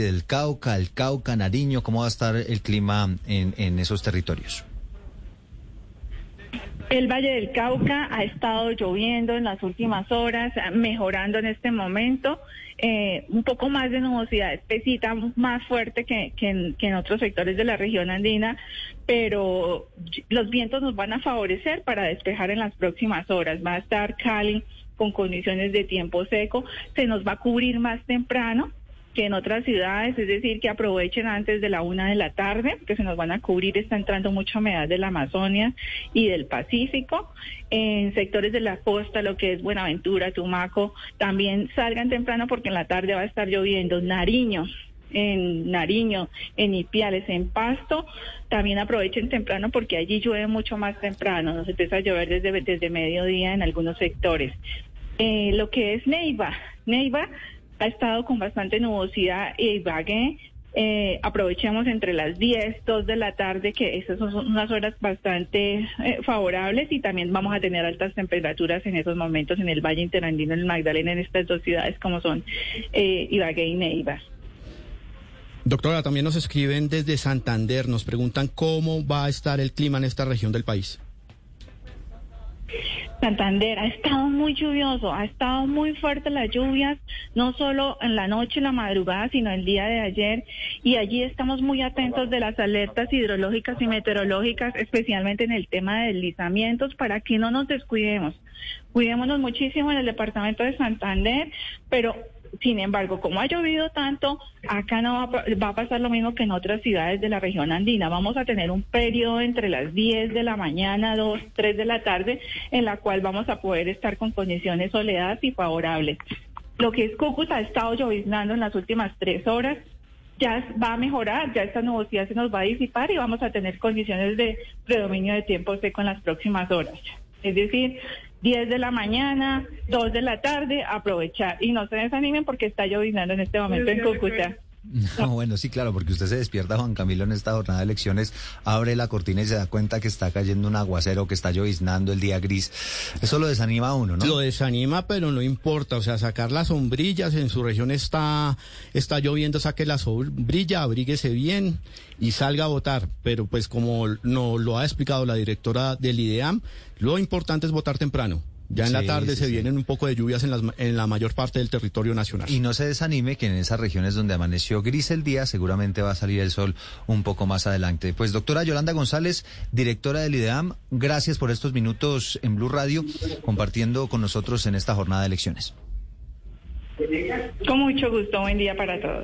del Cauca, el Cauca, Nariño, ¿cómo va a estar el clima en, esos territorios? El Valle del Cauca ha estado lloviendo en las últimas horas, mejorando en este momento. Eh, un poco más de nubosidad espesita, más fuerte que, que, en, otros sectores de la región andina, pero los vientos nos van a favorecer para despejar en las próximas horas. Va a estar Cali con condiciones de tiempo seco, se nos va a cubrir más temprano que en otras ciudades, es decir, que aprovechen antes de la una de la tarde, que se nos van a cubrir, está entrando mucha humedad de la Amazonia y del Pacífico. En sectores de la costa, lo que es Buenaventura, Tumaco, también salgan temprano porque en la tarde va a estar lloviendo. Nariño, en Nariño, en Ipiales, en Pasto, también aprovechen temprano porque allí llueve mucho más temprano, nos empieza a llover desde, desde mediodía en algunos sectores. Eh, lo que es Neiva, Neiva ha estado con bastante nubosidad y Ibagué. Eh, aprovechemos entre las 10, 2 de la tarde, que esas son unas horas bastante eh, favorables y también vamos a tener altas temperaturas en esos momentos en el Valle Interandino, en el Magdalena, en estas dos ciudades como son eh, Ibagué y Neiva. Doctora, también nos escriben desde Santander, nos preguntan cómo va a estar el clima en esta región del país. Santander ha estado muy lluvioso, ha estado muy fuerte las lluvias, no solo en la noche, en la madrugada, sino el día de ayer. Y allí estamos muy atentos de las alertas hidrológicas y meteorológicas, especialmente en el tema de deslizamientos, para que no nos descuidemos. Cuidémonos muchísimo en el departamento de Santander, pero sin embargo, como ha llovido tanto, acá no va, a pasar lo mismo que en otras ciudades de la región andina. Vamos a tener un periodo entre las 10 de la mañana, 2, 3 de la tarde, en la cual vamos a poder estar con condiciones soleadas y favorables. Lo que es Cúcuta ha estado lloviznando en las últimas tres horas. Ya va a mejorar, ya esta nubosidad se nos va a disipar y vamos a tener condiciones de predominio de tiempo seco en las próximas horas. Es decir, 10 de la mañana, 2 de la tarde, aprovechar. Y no se desanimen porque está lloviznando en este momento en Cúcuta. No, bueno, sí, claro, porque usted se despierta, Juan Camilo, en esta jornada de elecciones, abre la cortina y se da cuenta que está cayendo un aguacero, que está lloviznando el día gris. Eso lo desanima a uno, ¿no? Lo desanima, pero no importa. O sea, sacar las sombrillas, en su región está, está lloviendo, saque la sombrilla, abríguese bien y salga a votar. Pero pues como no lo ha explicado la directora del IDEAM, lo importante es votar temprano. Ya en sí, la tarde sí, se sí. vienen un poco de lluvias en, las, en, la mayor parte del territorio nacional. Y no se desanime que en esas regiones donde amaneció gris el día, seguramente va a salir el sol un poco más adelante. Pues doctora Yolanda González, directora del IDEAM, gracias por estos minutos en Blue Radio, compartiendo con nosotros en esta jornada de elecciones. Con mucho gusto, buen día para todos.